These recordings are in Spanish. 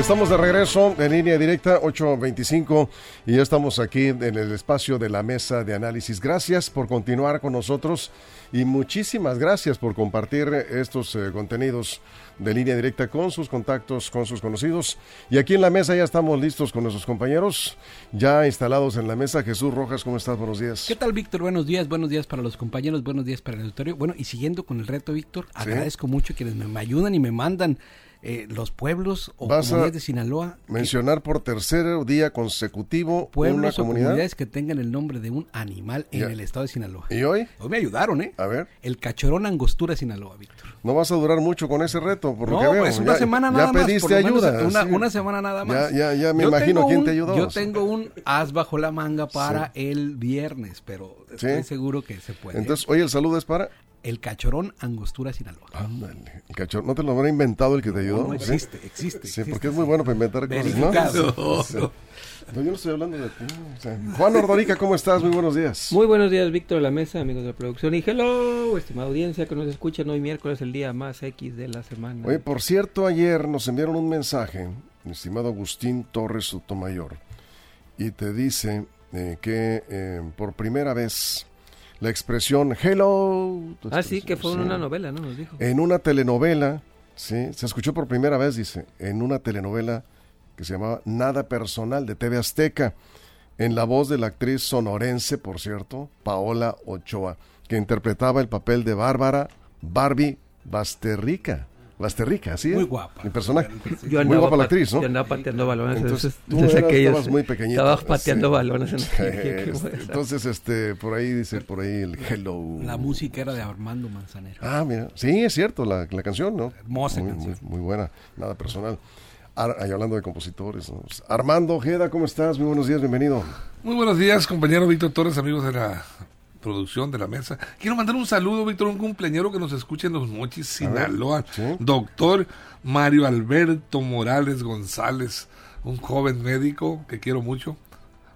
Estamos de regreso en línea directa 825 y ya estamos aquí en el espacio de la mesa de análisis. Gracias por continuar con nosotros y muchísimas gracias por compartir estos eh, contenidos de línea directa con sus contactos, con sus conocidos. Y aquí en la mesa ya estamos listos con nuestros compañeros, ya instalados en la mesa. Jesús Rojas, ¿cómo estás? Buenos días. ¿Qué tal, Víctor? Buenos días, buenos días para los compañeros, buenos días para el auditorio. Bueno, y siguiendo con el reto, Víctor, agradezco mucho quienes me ayudan y me mandan eh, los pueblos o comunidades de Sinaloa. Mencionar por tercer día consecutivo pueblos una comunidad? o comunidades que tengan el nombre de un animal en el estado de Sinaloa. ¿Y hoy? Hoy me ayudaron, ¿eh? A ver. El cachorón angostura Sinaloa, Víctor. No vas a durar mucho con ese reto, por lo que veo. Pues una semana nada más. Ya pediste ayuda. Una, semana nada más. Ya, ya, me imagino quién te ayudó. Yo tengo un as bajo la manga para el viernes, pero estoy seguro que se puede. Entonces, hoy el saludo es para el cachorón Angostura Sinaloa. Ándale. El cachorón, ¿no te lo habrá inventado el que te ayudó? No, existe, existe. Sí, porque es muy bueno para inventar cosas, ¿no? yo no estoy hablando de ti. Juan Ordorica, ¿cómo estás? Muy buenos días. Muy buenos días, Víctor de la mesa, amigos de la producción. Y hello, estimada audiencia que nos escuchan hoy miércoles, el día más X de la semana. Oye, por cierto, ayer nos enviaron un mensaje, mi estimado Agustín Torres Sotomayor, y te dice eh, que eh, por primera vez la expresión hello. Ah, sí, que fue en una novela, ¿no? Nos dijo. En una telenovela, sí, se escuchó por primera vez, dice, en una telenovela que se llamaba Nada Personal de TV Azteca, en la voz de la actriz sonorense, por cierto, Paola Ochoa, que interpretaba el papel de Bárbara Barbie Basterrica. Basterrica, ¿sí? Muy guapa. Mi personaje. muy guapa la actriz, ¿no? Yo andaba pateando balones. Entonces, tú estabas muy pequeñito. Estabas pateando balones. En entonces, este, por ahí dice, por ahí el hello. La música era de Armando Manzanero. Ah, mira. Sí, es cierto, la, la canción, ¿no? Hermosa muy, canción. Muy, buena, nada personal. ahí hablando de compositores. Armando Ojeda, ¿cómo estás? Muy buenos días, bienvenido. Muy buenos días, compañero Víctor Torres, amigos de la producción de la mesa. Quiero mandar un saludo, Víctor, un cumpleañero que nos escucha en Los Mochis, Sinaloa. Doctor Mario Alberto Morales González, un joven médico que quiero mucho.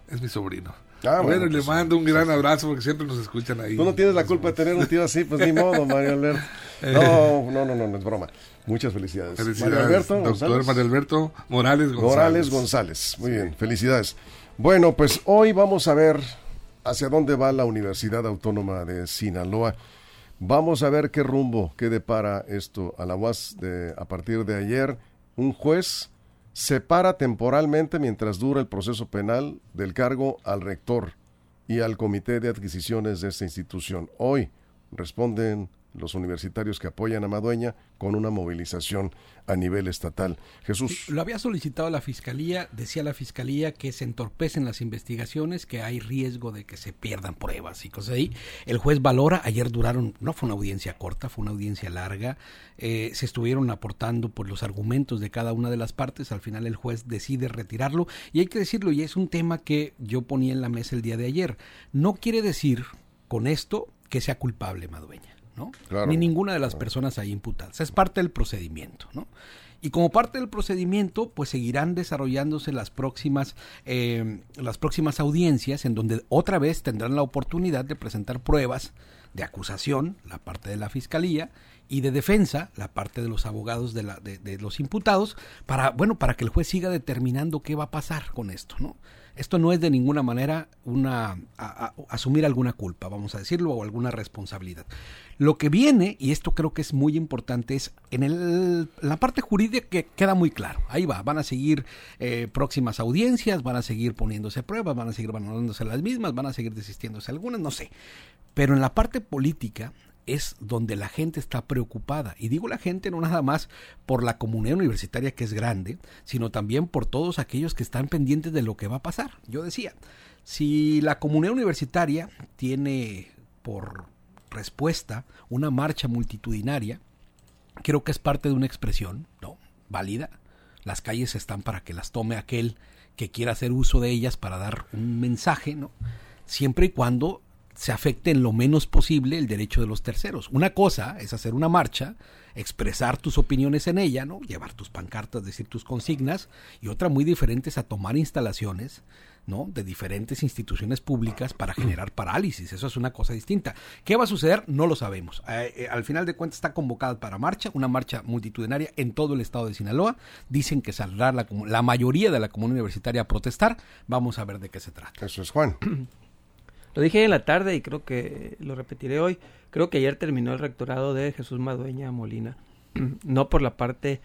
Es mi sobrino. Ah, bueno, le pues, mando un gran abrazo porque siempre nos escuchan ahí. Tú no tienes la culpa de tener un tío así, pues ni modo, Mario Alberto. No, no, no, no, es broma. Muchas felicidades. Felicidades, Mario Alberto doctor Mario Alberto Morales González. Morales González, muy bien, felicidades. Bueno, pues hoy vamos a ver hacia dónde va la Universidad Autónoma de Sinaloa. Vamos a ver qué rumbo, qué depara esto a la UAS de, a partir de ayer. Un juez separa temporalmente mientras dura el proceso penal del cargo al rector y al comité de adquisiciones de esta institución. Hoy responden los universitarios que apoyan a Madueña con una movilización a nivel estatal. Jesús. Lo había solicitado la Fiscalía, decía la Fiscalía que se entorpecen las investigaciones, que hay riesgo de que se pierdan pruebas y cosas ahí. El juez valora, ayer duraron, no fue una audiencia corta, fue una audiencia larga, eh, se estuvieron aportando por los argumentos de cada una de las partes, al final el juez decide retirarlo y hay que decirlo, y es un tema que yo ponía en la mesa el día de ayer, no quiere decir con esto que sea culpable Madueña. ¿No? Ni ninguna de las personas ahí imputadas. Es parte del procedimiento, ¿no? Y como parte del procedimiento, pues seguirán desarrollándose las próximas, eh, las próximas audiencias en donde otra vez tendrán la oportunidad de presentar pruebas de acusación, la parte de la fiscalía, y de defensa, la parte de los abogados de, la, de, los imputados, para, bueno, para que el juez siga determinando qué va a pasar con esto, ¿no? Esto no es de ninguna manera una asumir alguna culpa, vamos a decirlo, o alguna responsabilidad. Lo que viene, y esto creo que es muy importante, es en, el, la parte jurídica que queda muy claro. Ahí va, van a seguir eh, próximas audiencias, van a seguir poniéndose pruebas, van a seguir valorándose las mismas, van a seguir desistiéndose algunas, no sé. Pero en la parte política, es donde la gente está preocupada. Y digo la gente no nada más por la comunidad universitaria que es grande, sino también por todos aquellos que están pendientes de lo que va a pasar. Yo decía, si la comunidad universitaria tiene por respuesta una marcha multitudinaria, creo que es parte de una expresión, ¿no? Válida. Las calles están para que las tome aquel que quiera hacer uso de ellas para dar un mensaje, ¿no? Siempre y cuando se afecte en lo menos posible el derecho de los terceros. Una cosa es hacer una marcha, expresar tus opiniones en ella, ¿no? Llevar tus pancartas, decir tus consignas, y otra muy diferente es a tomar instalaciones, ¿no? De diferentes instituciones públicas para generar parálisis. Eso es una cosa distinta. ¿Qué va a suceder? No lo sabemos. Eh, eh, al final de cuentas está convocada para marcha, una marcha multitudinaria en todo el estado de Sinaloa. Dicen que saldrá la, la mayoría de la comunidad universitaria a protestar. Vamos a ver de qué se trata. Eso es Juan. Lo dije en la tarde y creo que lo repetiré hoy. Creo que ayer terminó el rectorado de Jesús Madueña Molina. no por la parte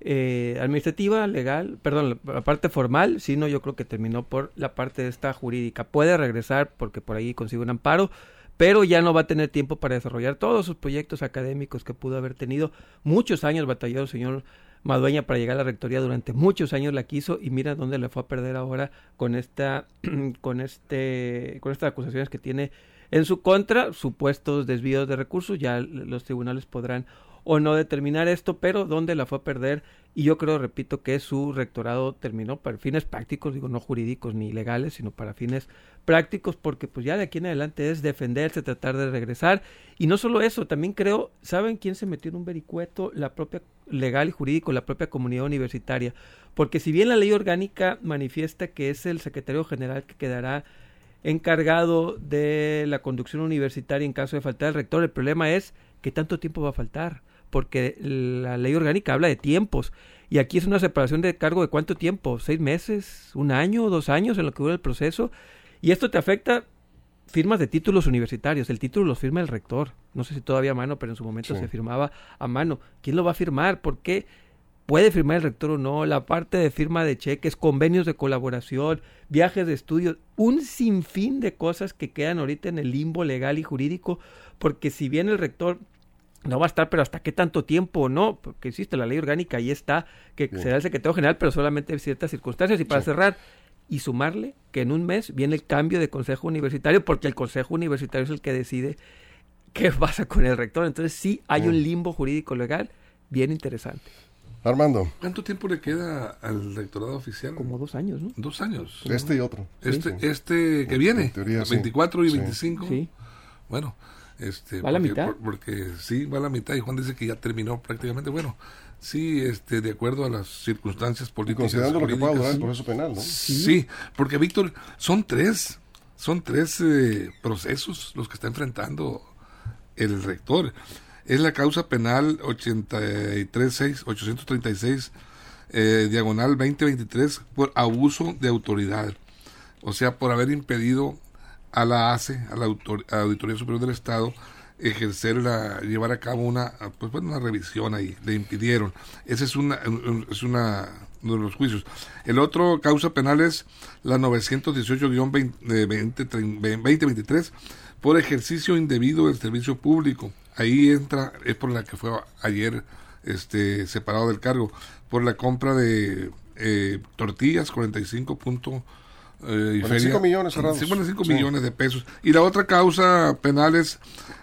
eh, administrativa, legal, perdón, la, parte formal, sino yo creo que terminó por la parte esta jurídica. Puede regresar porque por ahí consigue un amparo, pero ya no va a tener tiempo para desarrollar todos sus proyectos académicos que pudo haber tenido. Muchos años batalló el señor Madueña para llegar a la rectoría durante muchos años la quiso y mira dónde le fue a perder ahora con esta con este con estas acusaciones que tiene en su contra, supuestos desvíos de recursos, ya los tribunales podrán o no determinar esto, pero dónde la fue a perder y yo creo, repito, que su rectorado terminó para fines prácticos, digo, no jurídicos ni legales, sino para fines prácticos, porque pues ya de aquí en adelante es defenderse, tratar de regresar. Y no solo eso, también creo, ¿saben quién se metió en un vericueto? La propia legal y jurídico, la propia comunidad universitaria. Porque si bien la ley orgánica manifiesta que es el secretario general que quedará encargado de la conducción universitaria en caso de faltar el rector, el problema es que tanto tiempo va a faltar porque la ley orgánica habla de tiempos. Y aquí es una separación de cargo de cuánto tiempo, seis meses, un año, dos años en lo que dura el proceso. Y esto te afecta firmas de títulos universitarios. El título lo firma el rector. No sé si todavía a mano, pero en su momento se firmaba a mano. ¿Quién lo va a firmar? ¿Por qué? Puede firmar el rector o no, la parte de firma de cheques, convenios de colaboración, viajes de estudio, un sinfín de cosas que quedan ahorita en el limbo legal y jurídico, porque si bien el rector no va a estar, pero hasta qué tanto tiempo, ¿no? Porque existe la ley orgánica, ahí está, que será el secretario general, pero solamente en ciertas circunstancias. Y para cerrar, y sumarle que en un mes viene el cambio de consejo universitario, porque el consejo universitario es el que decide qué pasa con el rector. Entonces sí hay un limbo jurídico legal bien interesante. Armando. ¿Cuánto tiempo le queda al rectorado oficial? Como dos años, ¿no? Dos años. Este y otro. Este, este que viene, 24 y 25. Sí. Bueno, este, ¿Va a la mitad? porque sí, va a la mitad y Juan dice que ya terminó prácticamente. Bueno, sí, este, de acuerdo a las circunstancias políticas. considerando lo que pueda durar el proceso penal, ¿no? Sí, porque Víctor, son tres, son tres eh, procesos los que está enfrentando el rector. Es la causa penal 836, 836, eh, diagonal 2023, por abuso de autoridad. O sea, por haber impedido a la ACE, a la, Auditoría Superior del Estado, ejercer la, llevar a cabo una, pues bueno, una revisión ahí, le impidieron. Ese es una, es una uno de los juicios. El otro causa penal es la 918-2023 por ejercicio indebido del servicio público. Ahí entra, es por la que fue ayer este separado del cargo, por la compra de eh, tortillas, 45 eh, 5 millones cerrados. 5 millones de pesos. Y la otra causa penal es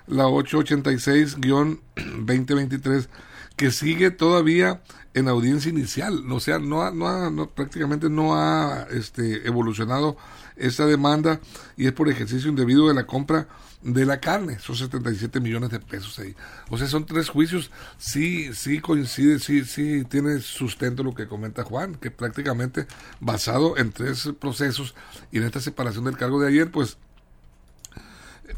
la 886-2023, que sigue todavía en audiencia inicial. O sea, no, ha, no, no prácticamente no ha este, evolucionado esta demanda y es por ejercicio indebido de la compra de la carne, son 77 millones de pesos ahí. O sea, son tres juicios, sí, sí coincide, sí, sí tiene sustento lo que comenta Juan, que prácticamente basado en tres procesos y en esta separación del cargo de ayer, pues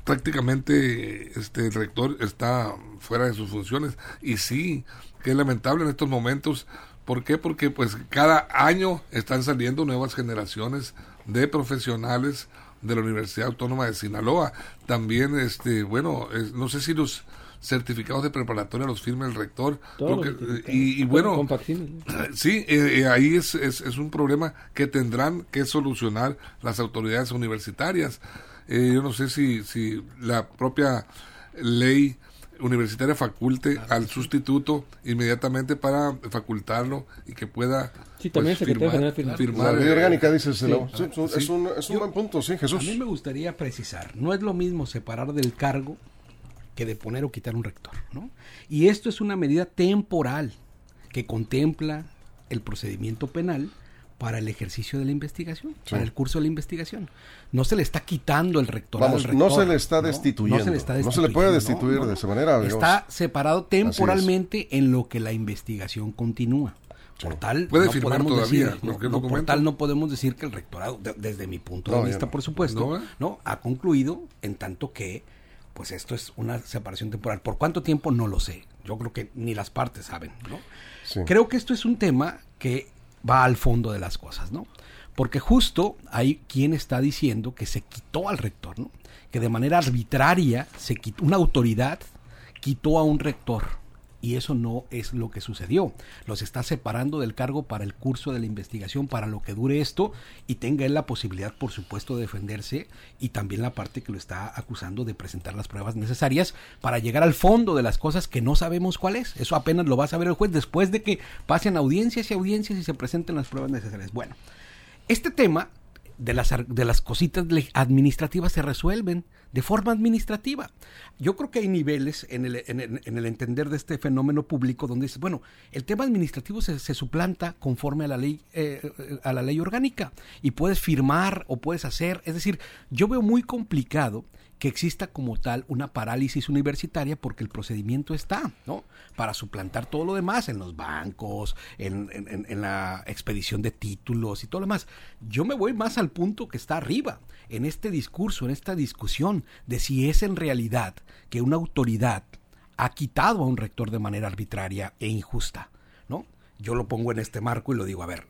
prácticamente este el rector está fuera de sus funciones y sí, que es lamentable en estos momentos. ¿Por qué? Porque pues cada año están saliendo nuevas generaciones de profesionales de la Universidad Autónoma de Sinaloa. También, este, bueno, no sé si los certificados de preparatoria los firma el rector. y, bueno, sí, eh, eh, ahí es, es, un problema que tendrán que solucionar las autoridades universitarias. Eh, yo no sé si, si la propia ley universitaria faculte al sustituto inmediatamente para facultarlo y que pueda Sí, también pues, firmar, firmar, La ley orgánica dice es, un, es un buen punto, sí, Jesús. A mí me gustaría precisar, no es lo mismo separar del cargo que de poner o quitar un rector, ¿no? Y esto es una medida temporal que contempla el procedimiento penal para el ejercicio de la investigación, para el curso de la investigación. No se le está quitando el rectorado. no se le está destituyendo. No se le, puede destituir de esa manera. Está separado temporalmente en lo que la investigación continúa. Por tal, Puede no firmar todavía. Decir, por tal no podemos decir que el rectorado, desde mi punto de vista, por supuesto, no, ha concluido en tanto que, pues esto es una separación temporal. ¿Por cuánto tiempo? No lo sé. Yo creo que ni las partes saben, ¿no? Creo que esto es un tema que va al fondo de las cosas, ¿no? Porque justo hay quien está diciendo que se quitó al rector, ¿no? Que de manera arbitraria se quitó, una autoridad quitó a un rector y eso no es lo que sucedió. Los está separando del cargo para el curso de la investigación, para lo que dure esto, y tenga él la posibilidad, por supuesto, de defenderse, y también la parte que lo está acusando de presentar las pruebas necesarias para llegar al fondo de las cosas que no sabemos cuál es. Eso apenas lo va a saber el juez después de que pasen audiencias y audiencias y se presenten las pruebas necesarias. Bueno, este tema de las, de las cositas administrativas se resuelven de forma administrativa. Yo creo que hay niveles en el, en el, entender de este fenómeno público donde dice, bueno, el tema administrativo se, se suplanta conforme a la ley eh, a la ley orgánica y puedes firmar o puedes hacer, es decir, yo veo muy complicado que exista como tal una parálisis universitaria porque el procedimiento está, ¿no? Para suplantar todo lo demás en los bancos, en, la expedición de títulos y todo lo demás. Yo me voy más al punto que está arriba, en este discurso, en esta discusión de si es en realidad que una autoridad ha quitado a un rector de manera arbitraria e injusta, ¿no? Yo lo pongo en este marco y lo digo, a ver,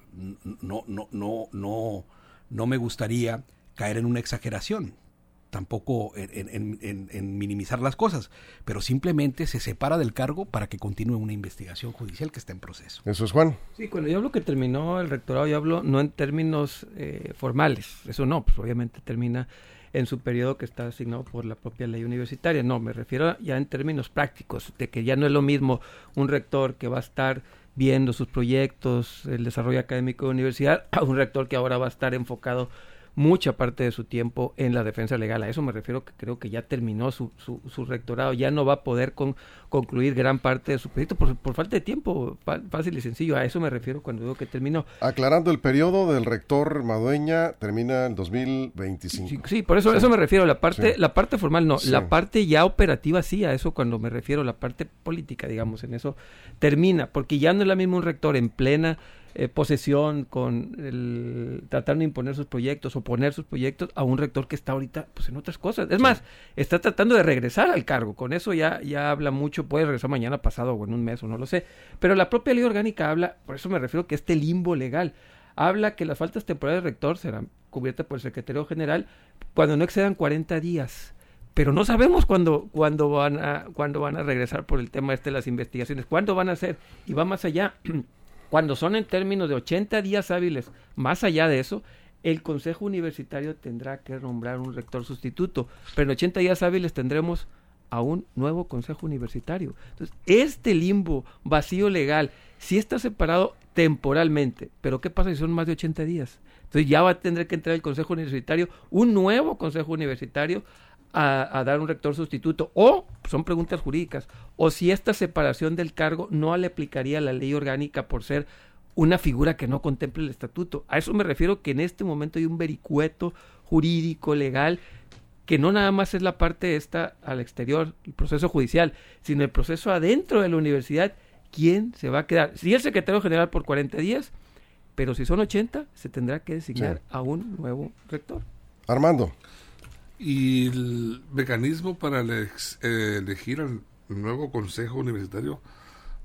no, no, no, no, no me gustaría caer en una exageración tampoco en, minimizar las cosas, pero simplemente se separa del cargo para que continúe una investigación judicial que está en proceso. Eso es Juan. Sí, cuando yo hablo que terminó el rectorado, yo hablo no en términos eh, formales, eso no, pues obviamente termina en su periodo que está asignado por la propia ley universitaria. No, me refiero ya en términos prácticos, de que ya no es lo mismo un rector que va a estar viendo sus proyectos, el desarrollo académico de la universidad, a un rector que ahora va a estar enfocado mucha parte de su tiempo en la defensa legal. A eso me refiero que creo que ya terminó su, su, rectorado, ya no va a poder con, concluir gran parte de su proyecto por, por falta de tiempo, fácil y sencillo. A eso me refiero cuando digo que terminó. Aclarando, el periodo del rector Madueña termina en 2025. Sí, por eso, eso me refiero. La parte, la parte formal no, la parte ya operativa sí, a eso cuando me refiero, la parte política, digamos, en eso termina, porque ya no es la misma un rector en plena eh, posesión, con el, tratando de imponer sus proyectos o poner sus proyectos a un rector que está ahorita pues en otras cosas. Es más, está tratando de regresar al cargo. Con eso ya, ya habla mucho, puede regresar mañana pasado o en un mes o no lo sé. Pero la propia ley orgánica habla, por eso me refiero que este limbo legal, habla que las faltas temporales de rector serán cubiertas por el secretario general cuando no excedan 40 días pero no sabemos cuándo, cuándo, van a, cuándo van a regresar por el tema este de las investigaciones, cuándo van a ser, y va más allá. Cuando son en términos de 80 días hábiles, más allá de eso, el Consejo Universitario tendrá que nombrar un rector sustituto, pero en 80 días hábiles tendremos a un nuevo Consejo Universitario. Entonces, este limbo vacío legal sí está separado temporalmente, pero ¿qué pasa si son más de 80 días? Entonces ya va a tener que entrar el Consejo Universitario, un nuevo Consejo Universitario, a, dar un rector sustituto o son preguntas jurídicas o si esta separación del cargo no le aplicaría la ley orgánica por ser una figura que no contemple el estatuto. A eso me refiero que en este momento hay un vericueto jurídico, legal, que no nada más es la parte esta al exterior, el proceso judicial, sino el proceso adentro de la universidad, ¿quién se va a quedar? Si el secretario general por 40 días, pero si son 80, se tendrá que designar a un nuevo rector. Armando. Y el mecanismo para eh, elegir al nuevo consejo universitario,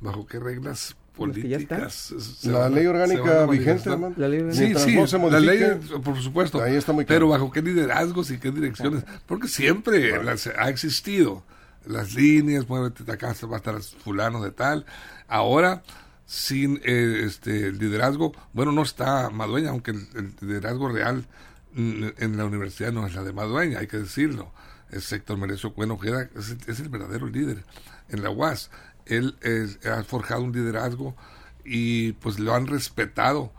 ¿bajo qué reglas políticas? La ley orgánica vigente, la ley Sí, sí, la ley, por supuesto. Pero bajo qué liderazgos y qué direcciones. Porque siempre ha existido las líneas, muévete acá, va a estar fulano de tal. Ahora, sin eh, este liderazgo, bueno, no está Madueña, aunque el liderazgo real en la universidad no es la de Madueña, hay que decirlo. El sector Merezo Bueno Ojeda es, el verdadero líder en la UAS. Él ha forjado un liderazgo y pues lo han respetado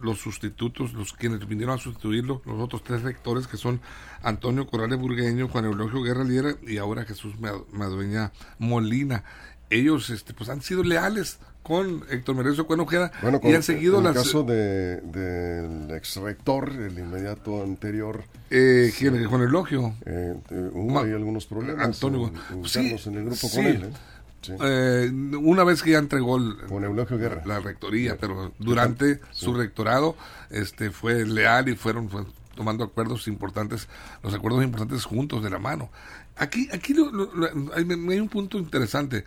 los sustitutos, los quienes vinieron a sustituirlo, los otros tres rectores que son Antonio Corrales Burgueño, Juan Eulogio Guerra Líder y ahora Jesús Madueña Molina. Ellos este, pues han sido leales con Héctor Merecio Cuenojeda y han seguido en las... el caso del de, ex rector, el inmediato anterior. Eh, ¿Quién? Juan Elogio. Eh, eh, hubo algunos problemas. Antonio. En, sí, en el grupo con él. ¿eh? Sí. Eh, una vez que ya entregó el, Guerra. la rectoría, pero durante su rectorado este fue leal y fueron fue, tomando acuerdos importantes, los acuerdos importantes juntos de la mano. Aquí, aquí lo, lo, hay, hay, un punto interesante.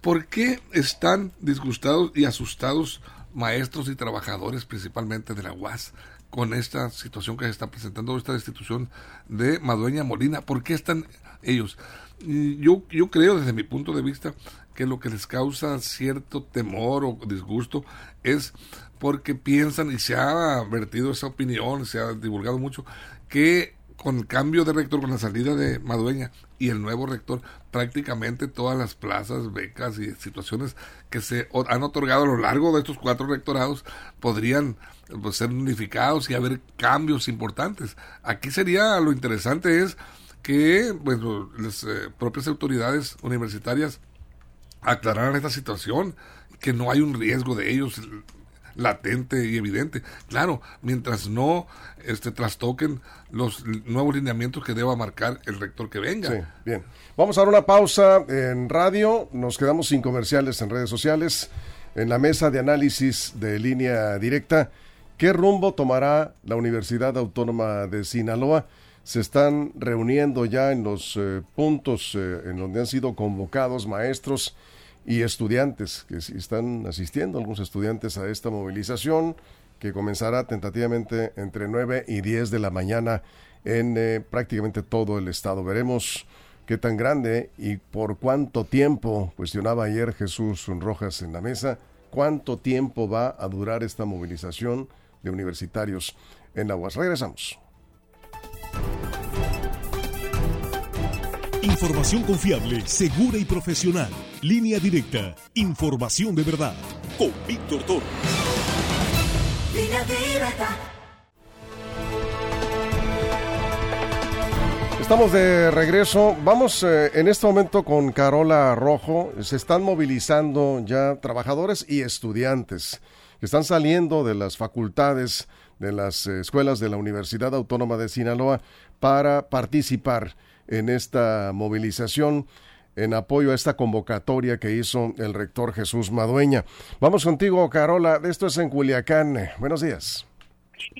¿Por qué están disgustados y asustados maestros y trabajadores, principalmente de la UAS, con esta situación que se está presentando, esta destitución de Madueña Molina? ¿Por qué están ellos? Yo, yo creo, desde mi punto de vista, que lo que les causa cierto temor o disgusto es porque piensan, y se ha vertido esa opinión, se ha divulgado mucho, que con el cambio de rector, con la salida de Madueña y el nuevo rector, prácticamente todas las plazas, becas y situaciones que se han otorgado a lo largo de estos cuatro rectorados podrían pues, ser unificados y haber cambios importantes. Aquí sería lo interesante es que pues, las eh, propias autoridades universitarias aclararan esta situación, que no hay un riesgo de ellos latente y evidente. Claro, mientras no este, trastoquen los nuevos lineamientos que deba marcar el rector que venga. Sí, bien. Vamos a dar una pausa en radio, nos quedamos sin comerciales en redes sociales, en la mesa de análisis de línea directa. ¿Qué rumbo tomará la Universidad Autónoma de Sinaloa? Se están reuniendo ya en los eh, puntos eh, en donde han sido convocados maestros y estudiantes que están asistiendo, algunos estudiantes a esta movilización que comenzará tentativamente entre 9 y 10 de la mañana en eh, prácticamente todo el estado. Veremos qué tan grande y por cuánto tiempo, cuestionaba ayer Jesús Rojas en la mesa, cuánto tiempo va a durar esta movilización de universitarios en la UAS. Regresamos. Información confiable, segura y profesional. Línea directa. Información de verdad. Con Víctor Toro. Estamos de regreso. Vamos eh, en este momento con Carola Rojo. Se están movilizando ya trabajadores y estudiantes que están saliendo de las facultades de las eh, escuelas de la Universidad Autónoma de Sinaloa para participar en esta movilización en apoyo a esta convocatoria que hizo el rector Jesús Madueña. Vamos contigo, Carola. Esto es en Culiacán. Buenos días.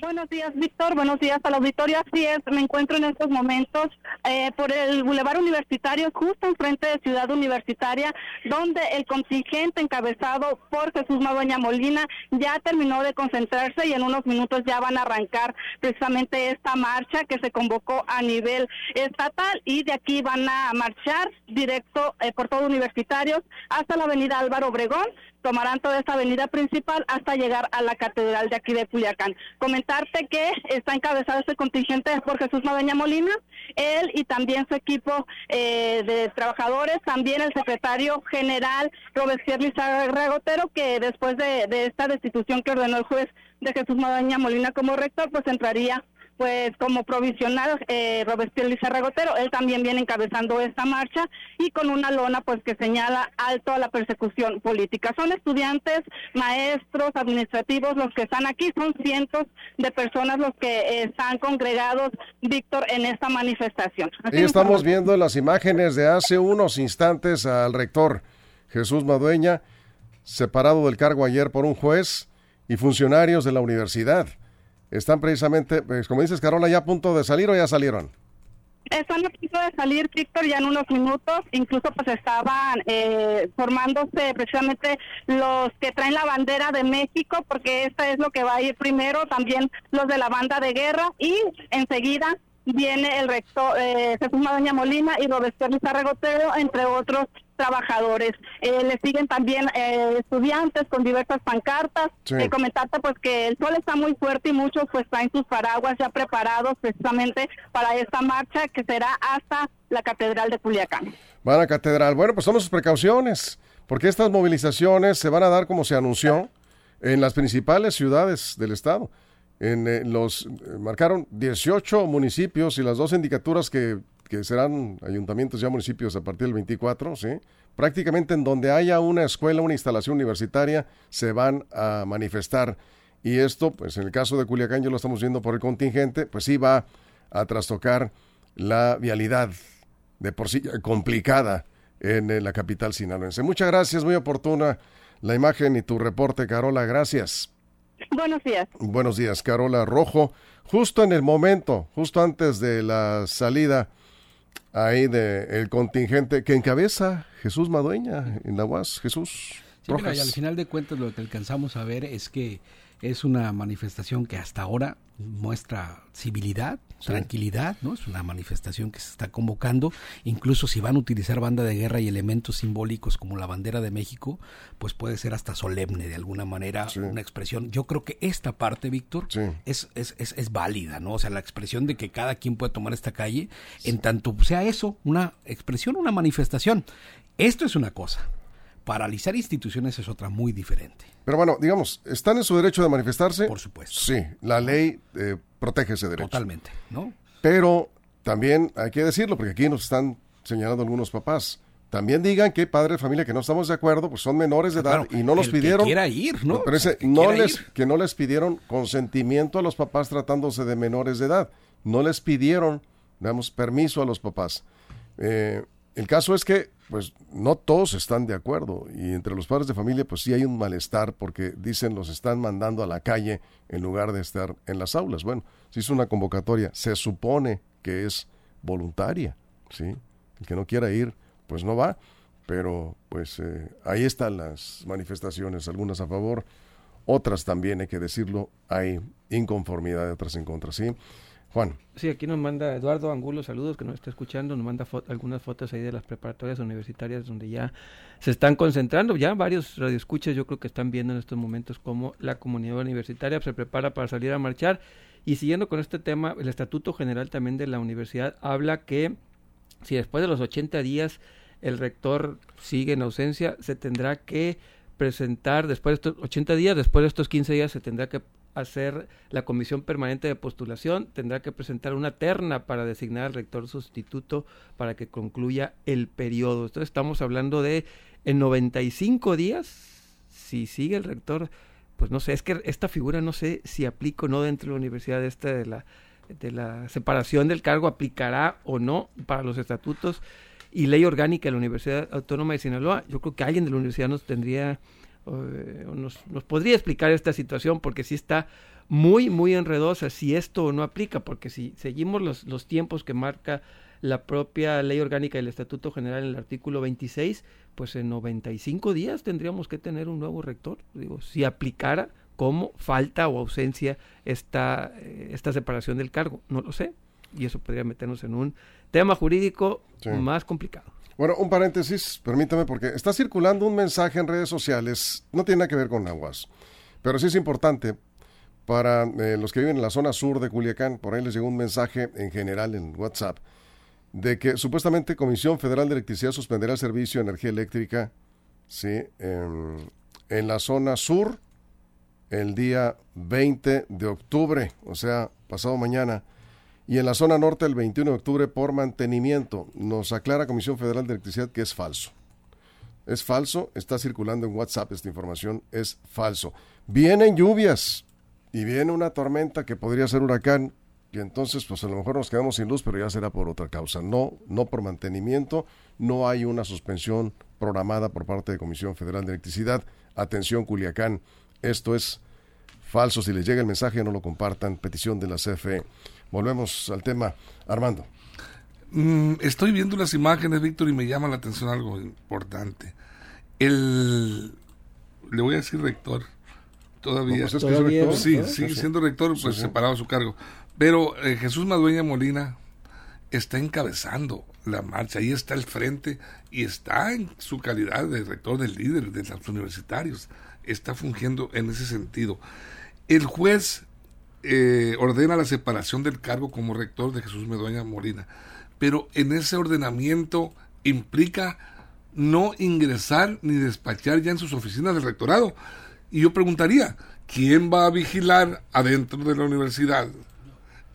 Buenos días, Víctor. Buenos días a la auditorio. Así es, me encuentro en estos momentos eh, por el Boulevard Universitario, justo enfrente de Ciudad Universitaria, donde el contingente encabezado por Jesús Madueña Molina ya terminó de concentrarse y en unos minutos ya van a arrancar precisamente esta marcha que se convocó a nivel estatal y de aquí van a marchar directo eh, por todo Universitarios hasta la avenida Álvaro Obregón tomarán toda esta avenida principal hasta llegar a la catedral de aquí de Culiacán. Comentarte que está encabezado este contingente por Jesús Madeña Molina, él y también su equipo eh, de trabajadores, también el secretario general Robespierre Lizarra Gotero, que después de, de esta destitución que ordenó el juez de Jesús Madeña Molina como rector, pues entraría pues como provisional eh, Robespierre Lizarra Gotero, él también viene encabezando esta marcha y con una lona pues que señala alto a la persecución política. Son estudiantes, maestros, administrativos los que están aquí, son cientos de personas los que eh, están congregados, Víctor, en esta manifestación. y estamos viendo las imágenes de hace unos instantes al rector Jesús Madueña, separado del cargo ayer por un juez y funcionarios de la universidad están precisamente, pues, como dices, Carola, ya a punto de salir o ya salieron. Están a punto de salir, Víctor, ya en unos minutos. Incluso pues estaban eh, formándose precisamente los que traen la bandera de México, porque esta es lo que va a ir primero, también los de la banda de guerra y enseguida viene el rector eh, Jesús Madoña Molina y Robespierre Lizarregotero, entre otros trabajadores. Eh, le siguen también eh, estudiantes con diversas pancartas. Sí. Eh, comentarte pues que el sol está muy fuerte y muchos pues traen sus paraguas ya preparados precisamente para esta marcha que será hasta la Catedral de Culiacán. Van a Catedral. Bueno, pues son sus precauciones, porque estas movilizaciones se van a dar como se anunció en las principales ciudades del estado. En eh, los eh, marcaron 18 municipios y las dos indicaturas que, que serán ayuntamientos ya municipios a partir del 24, ¿sí? prácticamente en donde haya una escuela, una instalación universitaria, se van a manifestar. Y esto, pues en el caso de Culiacán, yo lo estamos viendo por el contingente, pues sí va a trastocar la vialidad de por sí complicada en la capital sinaloense. Muchas gracias, muy oportuna la imagen y tu reporte, Carola, gracias. Buenos días. Buenos días, Carola Rojo. Justo en el momento, justo antes de la salida ahí del contingente que encabeza Jesús Madueña en la UAS. Jesús. Sí, y al final de cuentas lo que alcanzamos a ver es que es una manifestación que hasta ahora muestra civilidad, tranquilidad, ¿no? Es una manifestación que se está convocando, incluso si van a utilizar banda de guerra y elementos simbólicos como la bandera de México, pues puede ser hasta solemne de alguna manera, una expresión. Yo creo que esta parte, Víctor, es, es, es, es, válida, ¿no? O sea, la expresión de que cada quien puede tomar esta calle, en tanto sea eso, una expresión, una manifestación. Esto es una cosa, paralizar instituciones es otra muy diferente. Pero bueno, digamos, ¿están en su derecho de manifestarse? Por supuesto. Sí, la ley eh, protege ese derecho. Totalmente, ¿no? Pero también hay que decirlo, porque aquí nos están señalando algunos papás. También digan que padre de familia que no estamos de acuerdo, pues son menores de edad y no los pidieron. Que quiera ir, ¿no? Pero ese, no les, que no les pidieron consentimiento a los papás tratándose de menores de edad. No les pidieron, digamos, permiso a los papás. Eh, el caso es que pues no todos están de acuerdo y entre los padres de familia pues sí hay un malestar porque dicen los están mandando a la calle en lugar de estar en las aulas. Bueno, si es una convocatoria, se supone que es voluntaria, ¿sí? El que no quiera ir, pues no va, pero pues eh, ahí están las manifestaciones, algunas a favor, otras también, hay que decirlo, hay inconformidad, otras en contra, ¿sí? Juan. Sí, aquí nos manda Eduardo Angulo, saludos, que nos está escuchando, nos manda algunas fotos ahí de las preparatorias universitarias donde ya se están concentrando, ya varios radioescuchas yo creo que están viendo en estos momentos cómo la comunidad universitaria se prepara para salir a marchar. Y siguiendo con este tema, el Estatuto General también de la universidad habla que si después de los 80 días el rector sigue en ausencia, se tendrá que presentar, después de estos 80 días, después de estos 15 días, se tendrá que hacer la comisión permanente de postulación, tendrá que presentar una terna para designar al rector sustituto para que concluya el periodo. Entonces estamos hablando de en 95 días, si sigue el rector, pues no sé, es que esta figura no sé si aplica o no dentro de la universidad esta de la, de la separación del cargo, aplicará o no para los estatutos y ley orgánica de la Universidad Autónoma de Sinaloa. Yo creo que alguien de la universidad nos tendría nos, nos, podría explicar esta situación porque sí está muy, muy enredosa si esto no aplica, porque si seguimos los, los tiempos que marca la propia ley orgánica del Estatuto General en el artículo 26, pues en 95 días tendríamos que tener un nuevo rector. Digo, si aplicara como falta o ausencia esta, eh, esta separación del cargo, no lo sé. Y eso podría meternos en un tema jurídico más complicado. Bueno, un paréntesis, permítame, porque está circulando un mensaje en redes sociales, no tiene nada que ver con aguas, pero sí es importante para eh, los que viven en la zona sur de Culiacán, por ahí les llegó un mensaje en general en WhatsApp, de que supuestamente Comisión Federal de Electricidad suspenderá el servicio de energía eléctrica ¿sí? en la zona sur el día 20 de octubre, o sea, pasado mañana y en la zona norte el 21 de octubre por mantenimiento. Nos aclara Comisión Federal de Electricidad que es falso. Es falso, está circulando en WhatsApp esta información, es falso. Vienen lluvias y viene una tormenta que podría ser huracán y entonces pues a lo mejor nos quedamos sin luz, pero ya será por otra causa. No, no por mantenimiento, no hay una suspensión programada por parte de Comisión Federal de Electricidad. Atención Culiacán, esto es falso. Si les llega el mensaje no lo compartan. Petición de la CFE. Volvemos al tema. Armando. Mm, estoy viendo las imágenes, Víctor, y me llama la atención algo importante. El, le voy a decir rector, todavía. Pues rector? Sí, sigue siendo rector, pues separado su cargo. Pero eh, Jesús Madueña Molina está encabezando la marcha, ahí está el frente y está en su calidad de rector del líder de los universitarios, está fungiendo en ese sentido. El juez eh, ordena la separación del cargo como rector de Jesús Medueña Molina, pero en ese ordenamiento implica no ingresar ni despachar ya en sus oficinas del rectorado. Y yo preguntaría, ¿quién va a vigilar adentro de la universidad?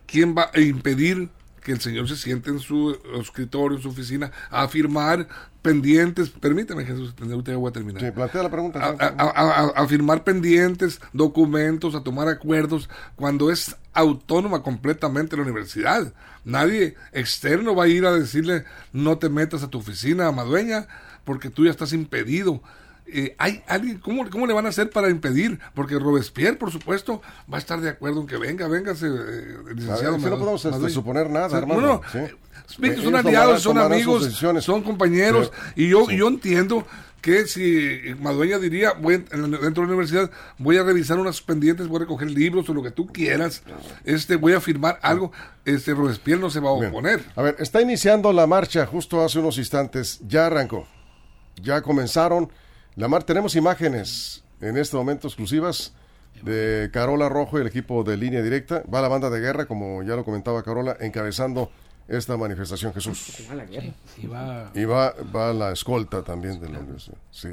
¿Quién va a impedir que el señor se siente en su escritorio, en su oficina, a firmar pendientes, permíteme Jesús, usted voy a terminar. Sí, plantea la pregunta. A, firmar pendientes, documentos, a tomar acuerdos, cuando es autónoma completamente la universidad. Nadie externo va a ir a decirle no te metas a tu oficina, Madueña, porque tú ya estás impedido. Eh, hay alguien, ¿cómo, ¿cómo le van a hacer para impedir? Porque Robespierre, por supuesto, va a estar de acuerdo en que venga, venga, eh, licenciado. no podemos este, suponer nada, hermano. son aliados, son amigos, son compañeros, y yo, yo entiendo que si Madueña diría, voy, dentro de la universidad, voy a revisar unas pendientes, voy a recoger libros o lo que tú quieras, este, voy a firmar algo, este Robespierre no se va a oponer. A ver, está iniciando la marcha justo hace unos instantes, ya arrancó, ya comenzaron la mar, tenemos imágenes en este momento exclusivas de Carola Rojo y el equipo de línea directa. Va la banda de guerra, como ya lo comentaba Carola, encabezando esta manifestación, Jesús. Y va, va, la escolta también de la universidad. Sí.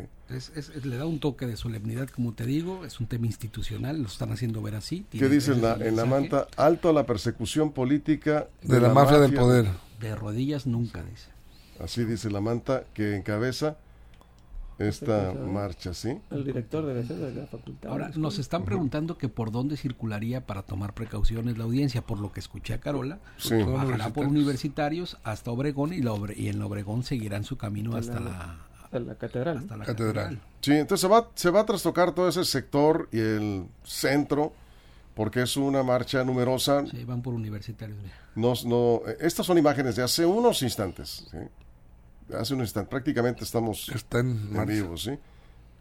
le da un toque de solemnidad, como te digo, es un tema institucional, lo están haciendo ver así. ¿Qué dice en la, en la manta? Alto a la persecución política de, la, mafia, del poder. De rodillas nunca, dice. Así dice la manta que encabeza esta marcha, ¿sí? El director de la facultad. Ahora, nos están preguntando que por dónde circularía para tomar precauciones la audiencia, por lo que escuché a Carola, sí. por universitarios hasta Obregón y, la y en Obregón seguirán su camino hasta la, la catedral. Hasta la catedral. Sí, entonces se va, se va a trastocar todo ese sector y el centro, porque es una marcha numerosa. Sí, van por universitarios. No, no, estas son imágenes de hace unos instantes. ¿sí? Hace un instante, prácticamente estamos en, vivo, ¿sí?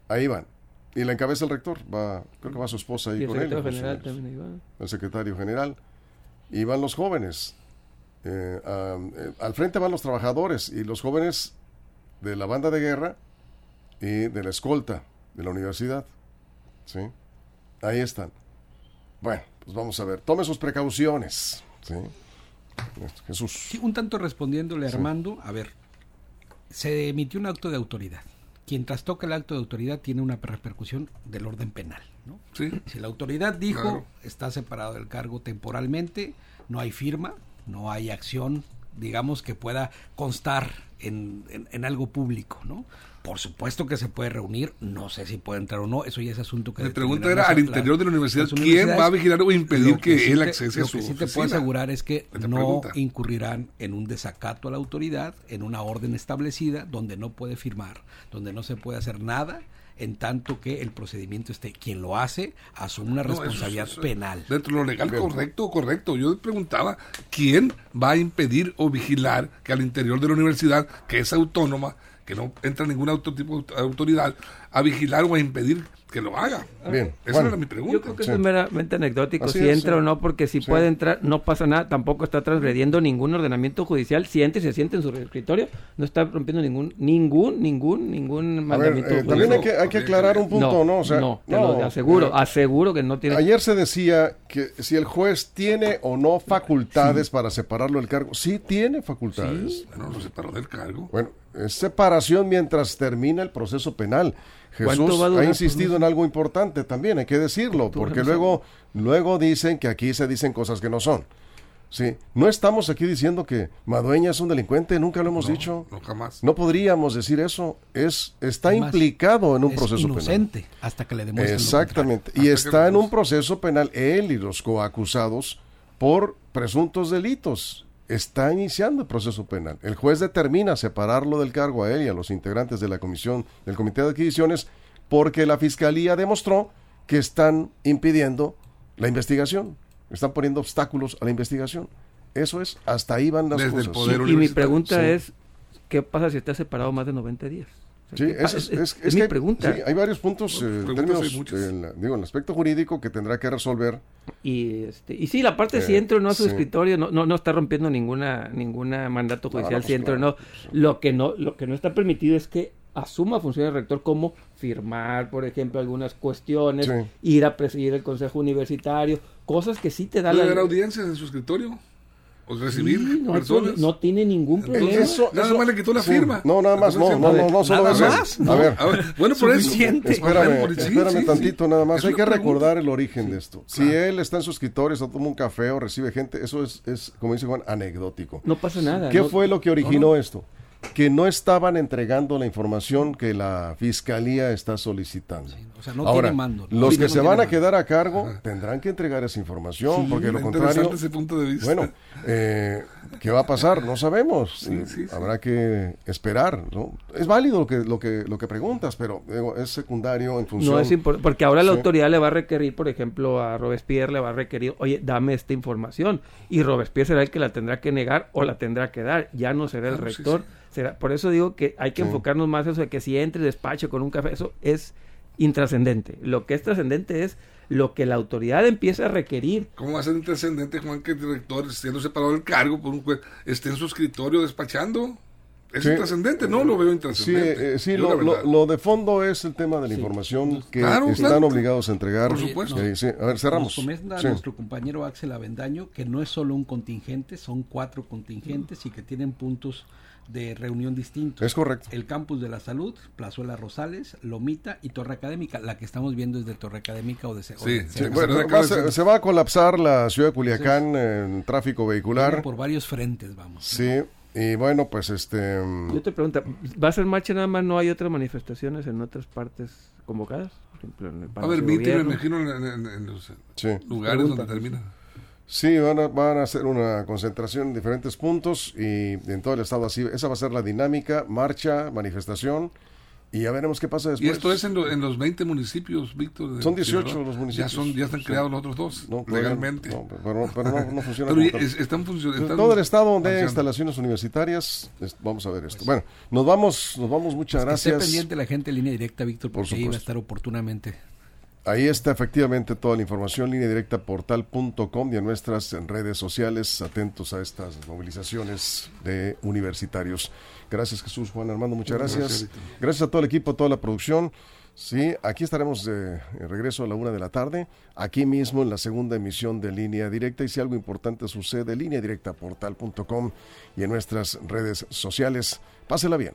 Ahí van. Y la encabeza el rector, va, creo que va su esposa ahí con él. El secretario general. Y van los jóvenes. Eh, eh, al frente van los trabajadores y los jóvenes de la banda de guerra y de la escolta de la universidad. ¿Sí? Ahí están. Bueno, pues vamos a ver. Tome sus precauciones. ¿Sí? Jesús. un tanto respondiéndole a Armando, a ver, se emitió un acto de autoridad. Quien trastoca el acto de autoridad tiene una repercusión del orden penal. ¿no? Si la autoridad dijo está separado del cargo temporalmente, no hay firma, no hay acción, digamos, que pueda constar en, en algo público, ¿no? Por supuesto que se puede reunir, no sé si puede entrar o no, eso ya es asunto que... La pregunta era al interior de la universidad, ¿quién va a vigilar o impedir que, él accese a su Lo que sí te puedo asegurar es que no incurrirán en un desacato a la autoridad, en una orden establecida, donde no puede firmar, donde no se puede hacer nada, en tanto que el procedimiento esté quien lo hace asume una responsabilidad penal. Dentro de lo legal, correcto, correcto. Yo preguntaba quién va a impedir o vigilar que al interior de la universidad, que es autónoma, que no entra ningún tipo de autoridad a vigilar o a impedir que lo haga. Bien, esa era mi pregunta. Yo creo que es meramente anecdótico si entra o no, porque si puede entrar, no pasa nada, tampoco está transgrediendo ningún ordenamiento judicial. Si entra y se siente en su escritorio, no está rompiendo ningún, ningún, ningún, ningún mandamiento. Eh, también hay que, hay que aclarar un punto, ¿no? no, te lo aseguro, eh, aseguro que no tiene. Ayer se decía que si el juez tiene o no facultades para separarlo del cargo, sí tiene facultades. Bueno, lo separó del cargo. Bueno, es separación mientras termina el proceso penal. Jesús ha pues, insistido en algo importante también, hay que decirlo, porque luego, luego dicen que aquí se dicen cosas que no son. Sí, no estamos aquí diciendo que Madueña es un delincuente, nunca lo hemos dicho. No, jamás. No podríamos decir eso. Es está implicado en un proceso inocente hasta que le demuestren Exactamente. y está en un proceso penal él y los coacusados por presuntos delitos está iniciando el proceso penal. El juez determina separarlo del cargo a él y a los integrantes de la comisión del comité de adquisiciones porque la fiscalía demostró que están impidiendo la investigación, están poniendo obstáculos a la investigación. Eso es, hasta ahí van las cosas. y mi pregunta es, ¿qué pasa si está separado más de 90 días? Sí, es, mi pregunta. hay varios puntos, eh, términos, digo, en el aspecto jurídico que tendrá que resolver. Y, este, y sí, la parte si entro o no a su escritorio no, no, está rompiendo ninguna ninguna mandato judicial, si entro o no. Lo que no lo que no está permitido es que asuma funciones de rector como firmar, por ejemplo, algunas cuestiones, ir a presidir el consejo universitario, cosas que sí te dan... ¿Puede haber audiencias en su escritorio? O recibir no, personas. no tiene ningún problema. nada más le quitó la firma. No, nada más, no, no, no, no, solo nada más. A ver, bueno, por eso. Espérame, espérame tantito nada más. Hay que recordar el origen de esto. Si él está en su escritorio, está tomando un café o recibe gente, eso es, es como dice Juan, anecdótico. No pasa nada. ¿Qué fue lo que originó esto? Que no estaban entregando la información que la fiscalía está solicitando. o sea, no Ahora, tiene mando. los que se van a quedar a cargo tendrán que entregar esa información, porque lo contrario, ese punto de vista. bueno, eh, ¿qué va a pasar? No sabemos. Habrá que esperar. ¿no? Es válido lo que lo que lo que preguntas, pero digo, es secundario en función. No es importante, porque ahora la autoridad le va a requerir, por ejemplo, a Robespierre le va a requerir, oye, dame esta información, y Robespierre será el que la tendrá que negar o la tendrá que dar. Ya no será el rector por eso digo que hay que enfocarnos más en eso de que si entre despacho con un café, eso es intrascendente. Lo que es trascendente es lo que la autoridad empieza a requerir. ¿Cómo va a ser intrascendente, Juan, que el director, siendo separado del cargo por un juez, esté en su escritorio despachando? Es intrascendente, ¿no? Lo veo intrascendente. Sí, eh, sí lo, de fondo es el tema de la información que están obligados a entregar. Por supuesto. a ver, cerramos. Nos comenta nuestro compañero Axel Avendaño que no es solo un contingente, son cuatro contingentes y que tienen puntos de reunión distintos. Es correcto. El Campus de la Salud, Plazuela Rosales, Lomita y Torre Académica. La que estamos viendo es de Torre Académica o de... Sí, sí. Bueno, se, va a colapsar la ciudad de Culiacán en tráfico vehicular. Por varios frentes, vamos. Sí. Y bueno, pues este... Yo te pregunto, ¿va a ser marcha nada más? ¿No hay otras manifestaciones en otras partes convocadas? Por ejemplo, en el a ver, me imagino en, los lugares donde termina. Sí, van a, van a hacer una concentración en diferentes puntos y en todo el estado así. Esa va a ser la dinámica, marcha, manifestación y ya veremos qué pasa después. Y esto es en, los 20 municipios, Víctor. Son 18 los municipios. Ya, son, ya están creados los otros dos, no, legalmente. No, pero, pero no, no funciona. pero están funcionando. Todo el estado donde hay instalaciones universitarias, vamos a ver esto. Bueno, nos vamos, nos vamos, muchas pues gracias. esté pendiente la gente en línea directa, Víctor, porque ahí va a estar oportunamente. Ahí está efectivamente toda la información, línea directa portal.com y en nuestras redes sociales, atentos a estas movilizaciones de universitarios. Gracias Jesús, Juan Armando, muchas gracias. Gracias, a todo el equipo, a toda la producción. Sí, aquí estaremos de, regreso a la una de la tarde, aquí mismo en la segunda emisión de Línea Directa. Y si algo importante sucede, línea directa portal.com y en nuestras redes sociales. Pásela bien.